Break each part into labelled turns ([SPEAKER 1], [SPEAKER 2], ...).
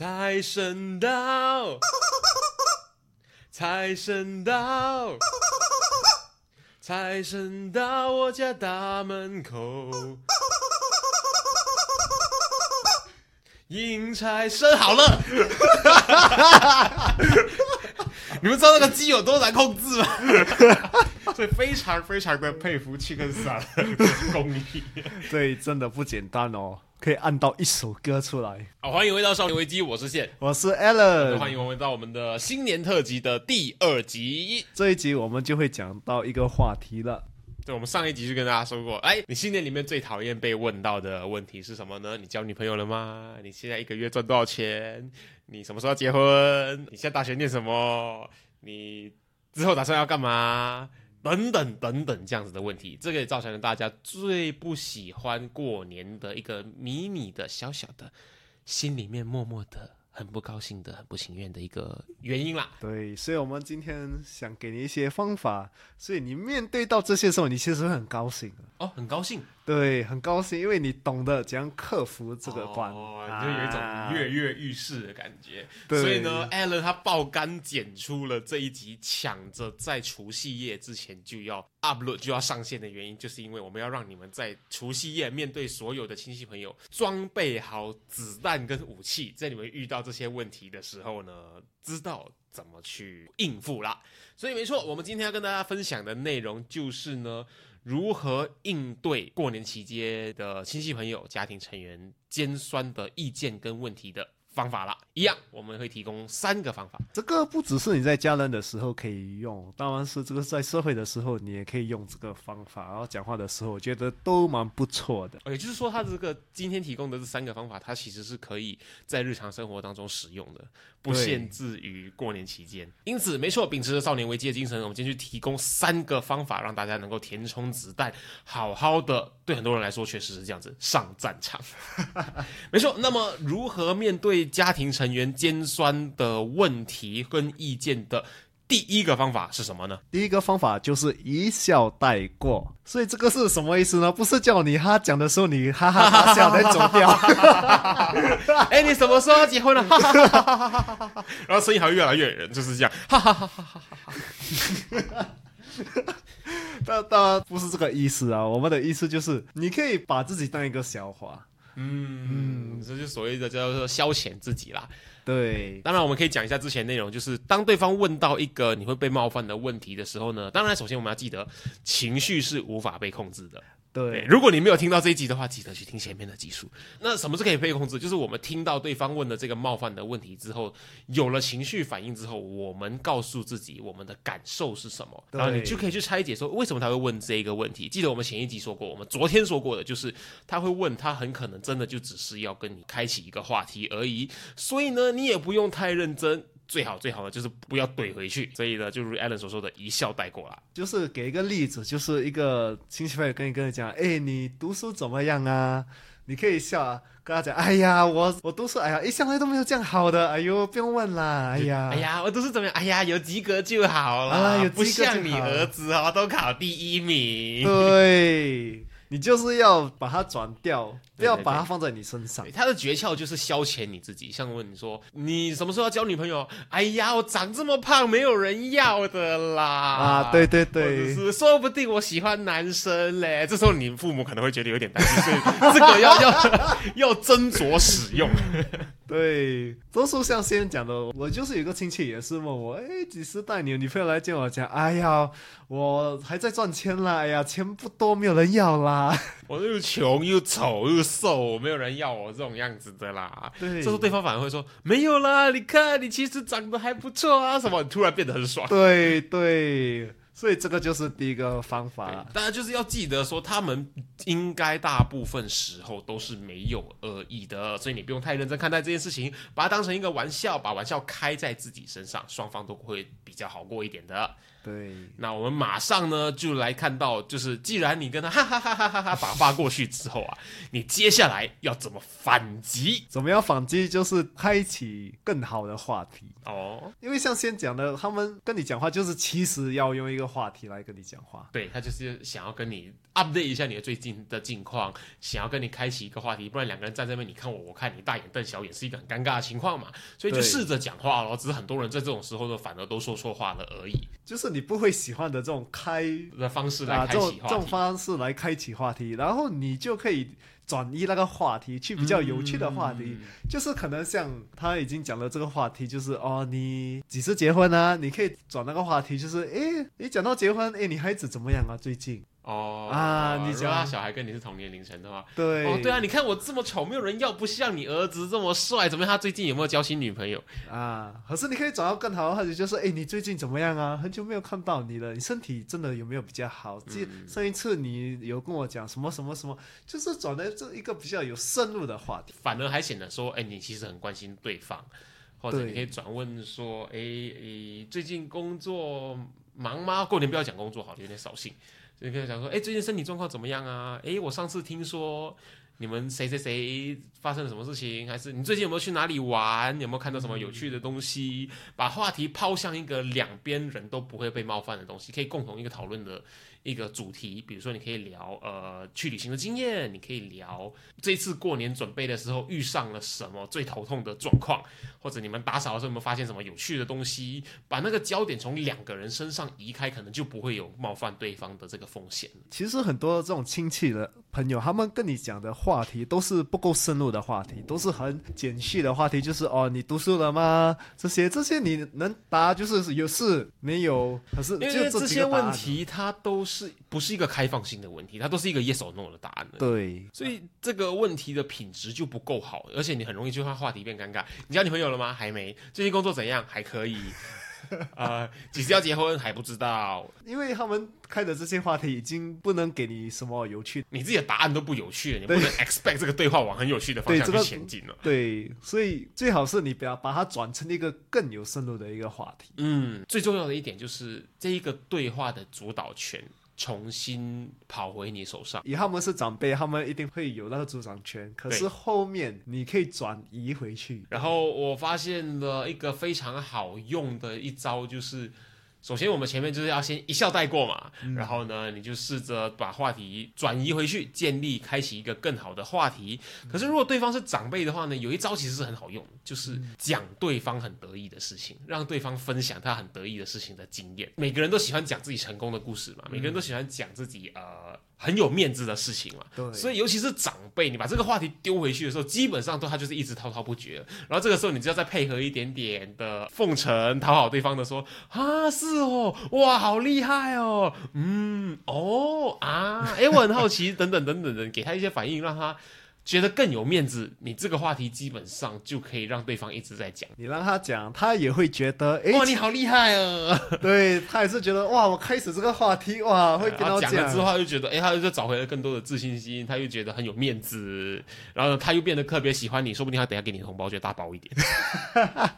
[SPEAKER 1] 财神到，财神到，财神到我家大门口。迎财神好了，你们知道那个鸡有多难控制吗？所以非常非常的佩服七根伞的功力。
[SPEAKER 2] 对，真的不简单哦，可以按到一首歌出来。
[SPEAKER 1] 好，欢迎回到少年危机，我是线，
[SPEAKER 2] 我是 Alan，
[SPEAKER 1] 欢迎回到我们的新年特辑的第二集。
[SPEAKER 2] 这一集我们就会讲到一个话题了。
[SPEAKER 1] 对，我们上一集就跟大家说过，哎，你新年里面最讨厌被问到的问题是什么呢？你交女朋友了吗？你现在一个月赚多少钱？你什么时候结婚？你现在大学念什么？你之后打算要干嘛？等等等等，这样子的问题，这个也造成了大家最不喜欢过年的一个迷你的小小的，心里面默默的很不高兴的、很不情愿的一个原因啦。
[SPEAKER 2] 对，所以我们今天想给你一些方法，所以你面对到这些时候，你其实会很高兴
[SPEAKER 1] 哦，很高兴。
[SPEAKER 2] 对，很高兴，因为你懂得怎样克服这个关，
[SPEAKER 1] 哦，就有一种跃跃欲试的感觉。
[SPEAKER 2] 对
[SPEAKER 1] 所以呢，Alan 他爆肝剪出了这一集，抢着在除夕夜之前就要 upload 就要上线的原因，就是因为我们要让你们在除夕夜面对所有的亲戚朋友，装备好子弹跟武器，在你们遇到这些问题的时候呢，知道怎么去应付啦。所以没错，我们今天要跟大家分享的内容就是呢。如何应对过年期间的亲戚朋友、家庭成员尖酸的意见跟问题的方法了？一样，我们会提供三个方法。
[SPEAKER 2] 这个不只是你在家人的时候可以用，当然是这个在社会的时候你也可以用这个方法。然后讲话的时候，我觉得都蛮不错的。
[SPEAKER 1] 也就是说，他这个今天提供的这三个方法，它其实是可以在日常生活当中使用的，不限制于过年期间。因此，没错，秉持着少年危机的精神，我们今天去提供三个方法，让大家能够填充子弹，好好的。对很多人来说，确实是这样子上战场。没错。那么，如何面对家庭成员尖酸的问题跟意见的？第一个方法是什么呢？
[SPEAKER 2] 第一个方法就是一笑带过。所以这个是什么意思呢？不是叫你他讲的时候你哈哈哈笑再走掉。
[SPEAKER 1] 哎，你什么时候要结婚了？然后声音还会越来越远，就是这样。哈哈哈哈哈哈。
[SPEAKER 2] 当当然不是这个意思啊，我们的意思就是你可以把自己当一个笑话。
[SPEAKER 1] 嗯嗯，这就所谓的叫做消遣自己啦。
[SPEAKER 2] 对，
[SPEAKER 1] 当然我们可以讲一下之前内容，就是当对方问到一个你会被冒犯的问题的时候呢，当然首先我们要记得情绪是无法被控制的。
[SPEAKER 2] 对，
[SPEAKER 1] 如果你没有听到这一集的话，记得去听前面的集数。那什么是可以被控制？就是我们听到对方问的这个冒犯的问题之后，有了情绪反应之后，我们告诉自己我们的感受是什么，然后你就可以去拆解说为什么他会问这一个问题。记得我们前一集说过，我们昨天说过的，就是他会问他很可能真的就只是要跟你开启一个话题而已，所以呢，你也不用太认真。最好最好的就是不要怼回去，所以呢，就如 Allen 所说的，一笑带过啦。
[SPEAKER 2] 就是给一个例子，就是一个亲戚朋友跟你跟你讲，哎，你读书怎么样啊？你可以笑啊，跟他讲，哎呀，我我读书，哎呀，一向来都没有这样好的，哎呦，不用问啦，哎呀，
[SPEAKER 1] 哎呀，我读书怎么样？哎呀，有及格就好了，
[SPEAKER 2] 有
[SPEAKER 1] 不像你儿子哦，都考第一名。
[SPEAKER 2] 对。你就是要把它转掉，不要把它放在你身上。
[SPEAKER 1] 他的诀窍就是消遣你自己。像问你说，你什么时候要交女朋友？哎呀，我长这么胖，没有人要的啦。
[SPEAKER 2] 啊，对对对，
[SPEAKER 1] 是说不定我喜欢男生嘞。这时候你父母可能会觉得有点担心，所以这个要要要斟酌使用。
[SPEAKER 2] 对，都说像先讲的，我就是有个亲戚也是问我，哎，几时带你女朋友来见我？讲，哎呀，我还在赚钱啦，哎呀，钱不多，没有人要啦。
[SPEAKER 1] 我又穷又丑又瘦，没有人要我这种样子的啦。
[SPEAKER 2] 对，
[SPEAKER 1] 这时候对方反而会说，没有啦，你看你其实长得还不错啊，什么？突然变得很爽。
[SPEAKER 2] 对对。所以这个就是第一个方法。
[SPEAKER 1] 大家就是要记得说，他们应该大部分时候都是没有恶意的，所以你不用太认真看待这件事情，把它当成一个玩笑，把玩笑开在自己身上，双方都会比较好过一点的。
[SPEAKER 2] 对，
[SPEAKER 1] 那我们马上呢就来看到，就是既然你跟他哈哈哈哈哈哈打发过去之后啊，你接下来要怎么反击？
[SPEAKER 2] 怎么样反击？就是开启更好的话题。
[SPEAKER 1] 哦，
[SPEAKER 2] 因为像先讲的，他们跟你讲话，就是其实要用一个话题来跟你讲话。
[SPEAKER 1] 对他就是想要跟你 update 一下你的最近的近况，想要跟你开启一个话题，不然两个人站在那边，你看我，我看你，大眼瞪小眼，是一个很尴尬的情况嘛。所以就试着讲话咯，只是很多人在这种时候呢，反而都说错话了而已。
[SPEAKER 2] 就是你不会喜欢的这种开
[SPEAKER 1] 的方式
[SPEAKER 2] 啊
[SPEAKER 1] 来
[SPEAKER 2] 这种这种
[SPEAKER 1] 开启话题。
[SPEAKER 2] 方式来开启话题，然后你就可以转移那个话题去比较有趣的话题。
[SPEAKER 1] 嗯
[SPEAKER 2] 就是可能像他已经讲了这个话题，就是哦，你几时结婚啊？你可以转那个话题，就是诶，你讲到结婚，诶，你孩子怎么样啊？最近
[SPEAKER 1] 哦
[SPEAKER 2] 啊你
[SPEAKER 1] 如果他小孩跟你是同年龄层的话，
[SPEAKER 2] 对
[SPEAKER 1] 哦，对啊，你看我这么丑，没有人要，不像你儿子这么帅，怎么样？他最近有没有交新女朋友？
[SPEAKER 2] 啊，可是你可以找到更好的话题，就是哎，你最近怎么样啊？很久没有看到你了，你身体真的有没有比较好？记、
[SPEAKER 1] 嗯
[SPEAKER 2] 上一次你有跟我讲什么什么什么，就是转的这一个比较有深入的话题。
[SPEAKER 1] 反而还显得说，哎，你其实很关心对方，或者你可以转问说，哎哎，最近工作忙吗？过年不要讲工作，好，有点扫兴。所以可以讲说，哎，最近身体状况怎么样啊？哎，我上次听说你们谁谁谁发生了什么事情，还是你最近有没有去哪里玩？有没有看到什么有趣的东西？把话题抛向一个两边人都不会被冒犯的东西，可以共同一个讨论的一个主题。比如说，你可以聊呃去旅行的经验，你可以聊这次过年准备的时候遇上了什么最头痛的状况，或者你们打扫的时候有没有发现什么有趣的东西？把那个焦点从两个人身上移开，可能就不会有冒犯对方的这个风险。
[SPEAKER 2] 其实很多这种亲戚的朋友，他们跟你讲的话题都是不够深入的话题，都是很简细的话题，就是哦，你读书了吗？这些这些你能答，就是有是没有，可是
[SPEAKER 1] 因为
[SPEAKER 2] 就
[SPEAKER 1] 这些问，题它都是不是一个开放性的问题，它都是一个 yes or no 的答案的。
[SPEAKER 2] 对，
[SPEAKER 1] 所以这个问题的品质就不够好，而且你很容易就让话题变尴尬。你交女朋友了吗？还没。最近工作怎样？还可以。呃，几时要结婚？还不知道。
[SPEAKER 2] 因为他们开的这些话题已经不能给你什么有趣，
[SPEAKER 1] 你自己的答案都不有趣了，你不能 expect 这个对话往很有趣的方向去
[SPEAKER 2] 对这个
[SPEAKER 1] 前进了。
[SPEAKER 2] 对，所以最好是你不要把它转成一个更有深入的一个话题。
[SPEAKER 1] 嗯，最重要的一点就是这一个对话的主导权重新跑回你手上。
[SPEAKER 2] 以他们是长辈，他们一定会有那个主掌权，可是后面你可以转移回去。
[SPEAKER 1] 然后我发现了一个非常好用的一招，就是首先我们前面就是要先一笑带过嘛，然后呢，你就试着把话题转移回去，建立开启一个更好的话题。可是如果对方是长辈的话呢，有一招其实是很好用，就是讲对方很得意的事情，让对方分享他很得意的事情的经验。每个人都喜欢讲自己成功的故事嘛，每个人都喜欢讲自己呃很有面子的事情嘛。
[SPEAKER 2] 对，
[SPEAKER 1] 所以，尤其是长辈，你把这个话题丢回去的时候，基本上都他就是一直滔滔不绝。然后这个时候，你只要再配合一点点的奉承，讨好对方的说啊，是哦，哇，好厉害哦，嗯，哦啊，哎，我很好奇，等等等等等，给他一些反应，让他觉得更有面子。你这个话题基本上就可以让对方一直在讲。
[SPEAKER 2] 你让他讲，他也会觉得，诶，
[SPEAKER 1] 哇，你好厉害啊！
[SPEAKER 2] 对他也是觉得，哇，我开始这个话题，哇，会跟他
[SPEAKER 1] 讲了之后，他就觉得，哎、他就找回了更多的自信心，他又觉得很有面子，然后呢，他又变得特别喜欢你，说不定他等下给你的红包就大包一点。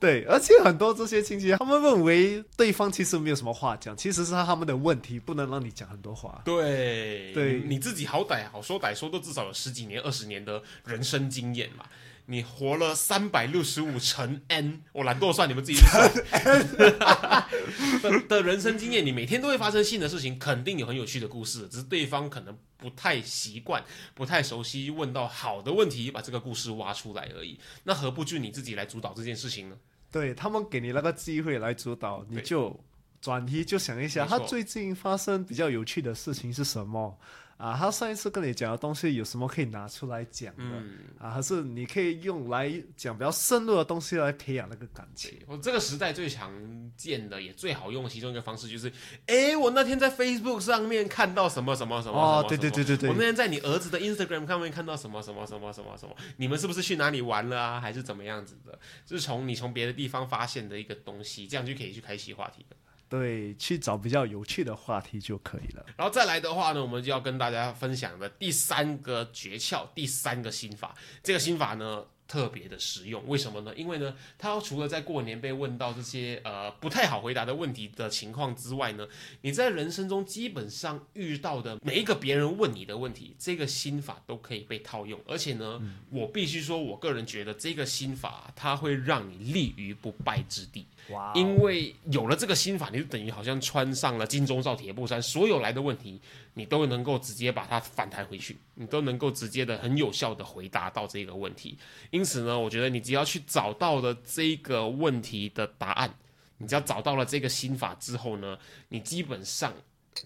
[SPEAKER 2] 对，而且很多这些亲戚，他们认为对方其实没有什么话讲，其实是他们的问题，不能让你讲很多话。
[SPEAKER 1] 对
[SPEAKER 2] 对
[SPEAKER 1] 你自己好歹好说歹说，都至少有十几年、二十年的人生经验嘛。你活了三百六十五乘 n，我懒惰算，你们自己算 的的人生经验，你每天都会发生新的事情，肯定有很有趣的故事，只是对方可能不太习惯、不太熟悉，问到好的问题，把这个故事挖出来而已。那何不就你自己来主导这件事情呢？
[SPEAKER 2] 对他们给你那个机会来主导，你就转移，就想一下，他最近发生比较有趣的事情是什么啊？他上一次跟你讲的东西有什么可以拿出来讲的、
[SPEAKER 1] 嗯，
[SPEAKER 2] 啊？还是你可以用来讲比较深入的东西来培养那个感情？
[SPEAKER 1] 我这个时代最常见的也最好用的其中一个方式就是，哎，我那天在 Facebook 上面看到什么什么什么什么
[SPEAKER 2] 哦对对对对对
[SPEAKER 1] 我那天在你儿子的 Instagram 上面看到什么什么什么什么什么，你们是不是去哪里玩了啊？还是怎么样子的？就是从你从别的地方发现的一个东西，这样就可以去开启话题了。
[SPEAKER 2] 对，去找比较有趣的话题就可以了。
[SPEAKER 1] 然后再来的话呢，我们就要跟大家分享的第三个诀窍，第三个心法。这个心法呢，特别的实用。为什么呢？因为呢，它除了在过年被问到这些呃不太好回答的问题的情况之外呢，你在人生中基本上遇到的每一个别人问你的问题，这个心法都可以被套用。而且呢，我必须说，我个人觉得这个心法它会让你立于不败之地。
[SPEAKER 2] 哇
[SPEAKER 1] 因为有了这个心法，你就等于好像穿上了金钟罩铁布衫，所有来的问题，你都能够直接把它反弹回去，你都能够直接的很有效的回答到这个问题。因此呢，我觉得你只要去找到了这个问题的答案，你只要找到了这个心法之后呢，你基本上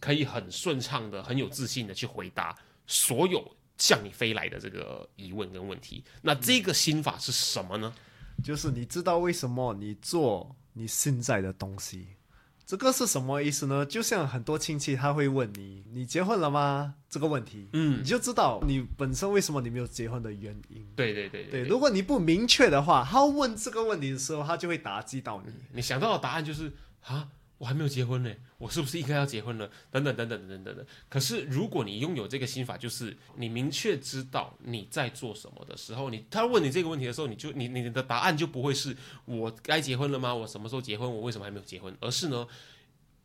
[SPEAKER 1] 可以很顺畅的、很有自信的去回答所有向你飞来的这个疑问跟问题。那这个心法是什么呢？
[SPEAKER 2] 就是你知道为什么你做你现在的东西，这个是什么意思呢？就像很多亲戚他会问你，你结婚了吗？这个问题，
[SPEAKER 1] 嗯
[SPEAKER 2] 你就知道你本身为什么你没有结婚的原因。
[SPEAKER 1] 对对对
[SPEAKER 2] 对，如果你不明确的话，他问这个问题的时候，他就会打击到你。
[SPEAKER 1] 你想到的答案就是啊，我还没有结婚呢，我是不是应该要结婚了？等等等等等等等等。可是，如果你拥有这个心法，就是你明确知道你在做什么的时候，你他问你这个问题的时候，你就你你的答案就不会是我该结婚了吗？我什么时候结婚？我为什么还没有结婚？而是呢，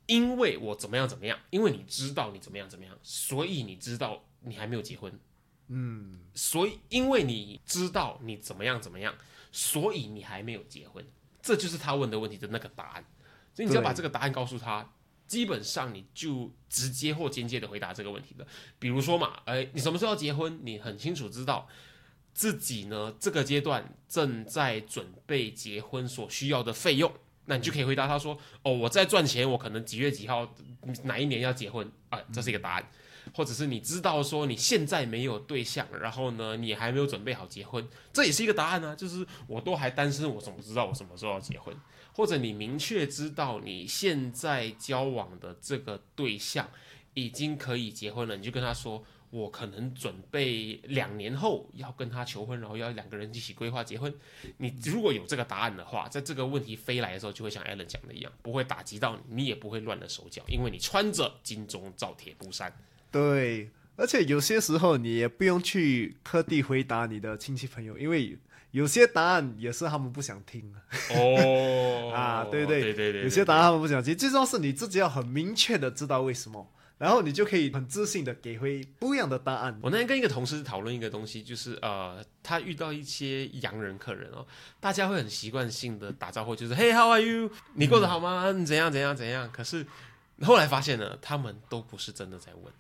[SPEAKER 1] 因为我怎么样怎么样？因为你知道你怎么样怎么样，所以你知道你还没有结婚。
[SPEAKER 2] 嗯，
[SPEAKER 1] 所以因为你知道你怎么样怎么样，所以你还没有结婚。这就是他问的问题的那个答案。所以你只要把这个答案告诉他，基本上你就直接或间接的回答这个问题了。比如说嘛，哎，你什么时候要结婚？你很清楚知道自己呢这个阶段正在准备结婚所需要的费用。那你就可以回答他说：“哦，我在赚钱，我可能几月几号哪一年要结婚啊、这是一个答案。或者是你知道说你现在没有对象，然后呢你还没有准备好结婚，这也是一个答案啊。就是我都还单身，我怎么知道我什么时候要结婚？或者你明确知道你现在交往的这个对象已经可以结婚了，你就跟他说。我可能准备两年后要跟他求婚，然后要两个人一起规划结婚。你如果有这个答案的话，在这个问题飞来的时候，就会像 Allen 讲的一样，不会打击到你，你也不会乱了手脚，因为你穿着金钟罩铁布衫。
[SPEAKER 2] 对，而且有些时候你也不用去特地回答你的亲戚朋友，因为有些答案也是他们不想听的
[SPEAKER 1] 哦
[SPEAKER 2] 啊。对对
[SPEAKER 1] 对对对，
[SPEAKER 2] 有些答案他们不想听，最重要是你自己要很明确的知道为什么，然后你就可以很自信的给回不一样的答案。
[SPEAKER 1] 我那天跟一个同事讨论一个东西，就是呃，他遇到一些洋人客人哦，大家会很习惯性的打招呼，就是 Hey how are you？你过得好吗？你怎样怎样怎样？可是后来发现呢，他们都不是真的在问，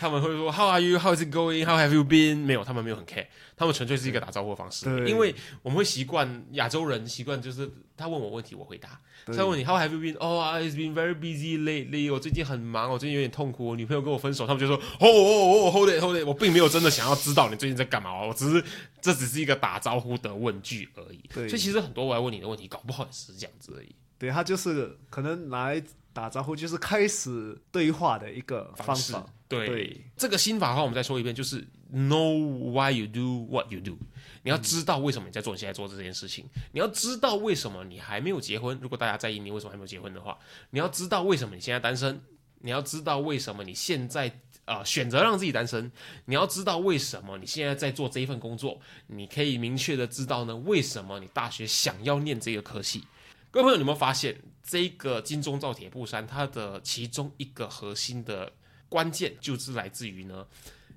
[SPEAKER 1] 他们会说 How are you? How is it going? How have you been? 没有，他们没有很 care，他们纯粹是一个打招呼的方式。
[SPEAKER 2] 对
[SPEAKER 1] 因为我们会习惯亚洲人习惯就是他问我问题我回答，他问你 How have you been? Oh, I've been very busy lately. 我最近很忙，我最近有点痛苦，我女朋友跟我分手。他们就说哦哦哦，Hold it, Hold it。我并没有真的想要知道你最近在干嘛，我只是这只是一个打招呼的问句而已。
[SPEAKER 2] 对
[SPEAKER 1] 所以其实很多我来问你的问题，搞不好也是这样子而已。
[SPEAKER 2] 对他就是可能来打招呼，就是开始对话的一个方
[SPEAKER 1] 式
[SPEAKER 2] 法。
[SPEAKER 1] 对这个心法的话，我们再说一遍，就是 know why you do what you do。你要知道为什么你在做你现在做这件事情，你要知道为什么你还没有结婚。如果大家在意你为什么还没有结婚的话，你要知道为什么你现在单身，你要知道为什么你现在呃选择让自己单身，你要知道为什么你现在在做这一份工作，你可以明确的知道呢，为什么你大学想要念这个科系。各位朋友，有没有发现这个金钟罩铁布衫，它的其中一个核心的关键就是来自于呢，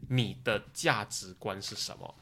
[SPEAKER 1] 你的价值观是什么？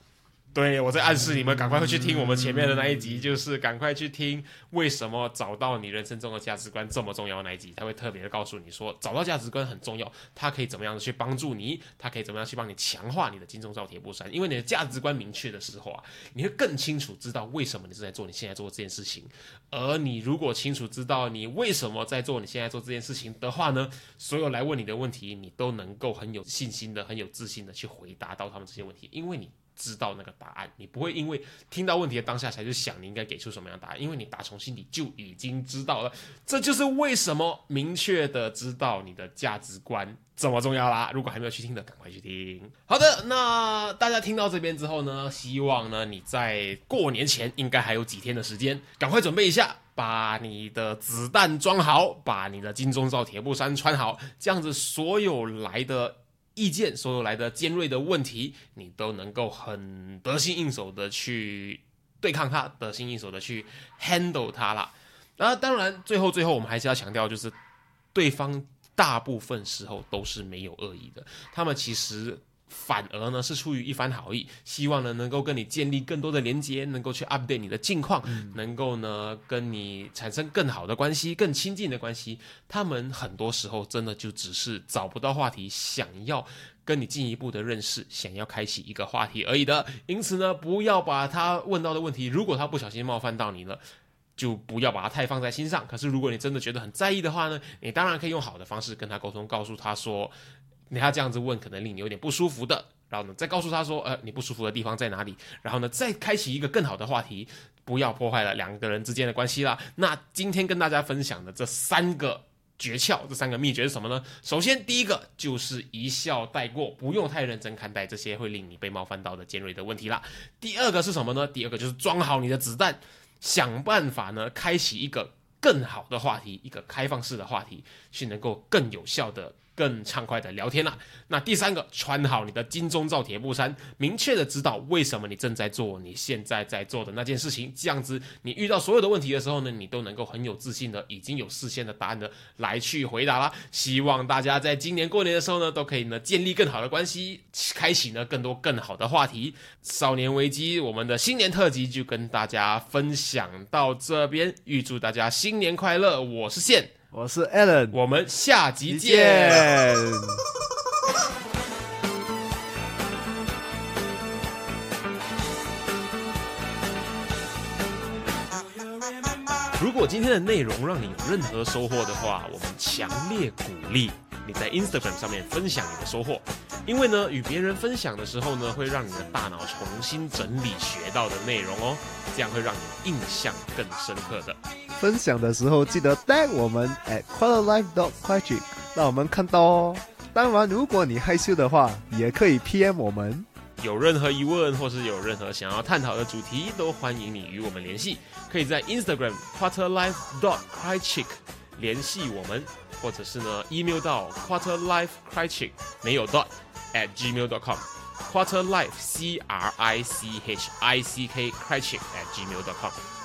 [SPEAKER 1] 对我在暗示你们，赶快会去听我们前面的那一集，就是赶快去听为什么找到你人生中的价值观这么重要那一集，他会特别的告诉你说，找到价值观很重要，它可以怎么样的去帮助你，它可以怎么样去帮你强化你的金钟罩铁布衫，因为你的价值观明确的时候啊，你会更清楚知道为什么你是在做你现在做这件事情，而你如果清楚知道你为什么在做你现在做这件事情的话呢，所有来问你的问题，你都能够很有信心的、很有自信的去回答到他们这些问题，因为你。知道那个答案，你不会因为听到问题的当下才去想你应该给出什么样的答案，因为你打从心底就已经知道了。这就是为什么明确的知道你的价值观这么重要啦。如果还没有去听的，赶快去听。好的，那大家听到这边之后呢，希望呢你在过年前应该还有几天的时间，赶快准备一下。把你的子弹装好，把你的金钟罩铁布衫穿好，这样子所有来的意见，所有来的尖锐的问题，你都能够很得心应手的去对抗它，得心应手的去 handle 它啦。那当然，最后最后我们还是要强调，就是对方大部分时候都是没有恶意的，他们其实。反而呢是出于一番好意，希望呢能够跟你建立更多的连接，能够去 update 你的近况，能够呢跟你产生更好的关系、更亲近的关系。他们很多时候真的就只是找不到话题，想要跟你进一步的认识，想要开启一个话题而已的。因此呢，不要把他问到的问题，如果他不小心冒犯到你了，就不要把他太放在心上。可是如果你真的觉得很在意的话呢，你当然可以用好的方式跟他沟通，告诉他说。你他这样子问，可能令你有点不舒服的。然后呢，再告诉他说，呃，你不舒服的地方在哪里？然后呢，再开启一个更好的话题，不要破坏了两个人之间的关系啦。那今天跟大家分享的这三个诀窍，这三个秘诀是什么呢？首先，第一个就是一笑带过，不用太认真看待这些会令你被冒犯到的尖锐的问题啦。第二个是什么呢？第二个就是装好你的子弹，想办法呢，开启一个更好的话题，一个开放式的话题，去能够更有效的。更畅快的聊天了。那第三个，穿好你的金钟罩铁布衫，明确的知道为什么你正在做你现在在做的那件事情。这样子，你遇到所有的问题的时候呢，你都能够很有自信的，已经有事先的答案的来去回答啦。希望大家在今年过年的时候呢，都可以呢建立更好的关系，开启呢更多更好的话题。少年危机，我们的新年特辑就跟大家分享到这边，预祝大家新年快乐！我是线。
[SPEAKER 2] 我是 Alan，
[SPEAKER 1] 我们下集见。如果今天的内容让你有任何收获的话，我们强烈鼓励你在 Instagram 上面分享你的收获，因为呢，与别人分享的时候呢，会让你的大脑重新整理学到的内容哦，这样会让你印象更深刻的。
[SPEAKER 2] 分享的时候记得带我们 at quarterlife dot quick，让我们看到哦。当然，如果你害羞的话，也可以 PM 我们。
[SPEAKER 1] 有任何疑问或是有任何想要探讨的主题，都欢迎你与我们联系。可以在 Instagram quarterlife dot quick 联系我们，或者是呢 email 到 quarterlife quick 没有 dot at gmail dot com quarterlife c r i c h i c k quick at gmail dot com。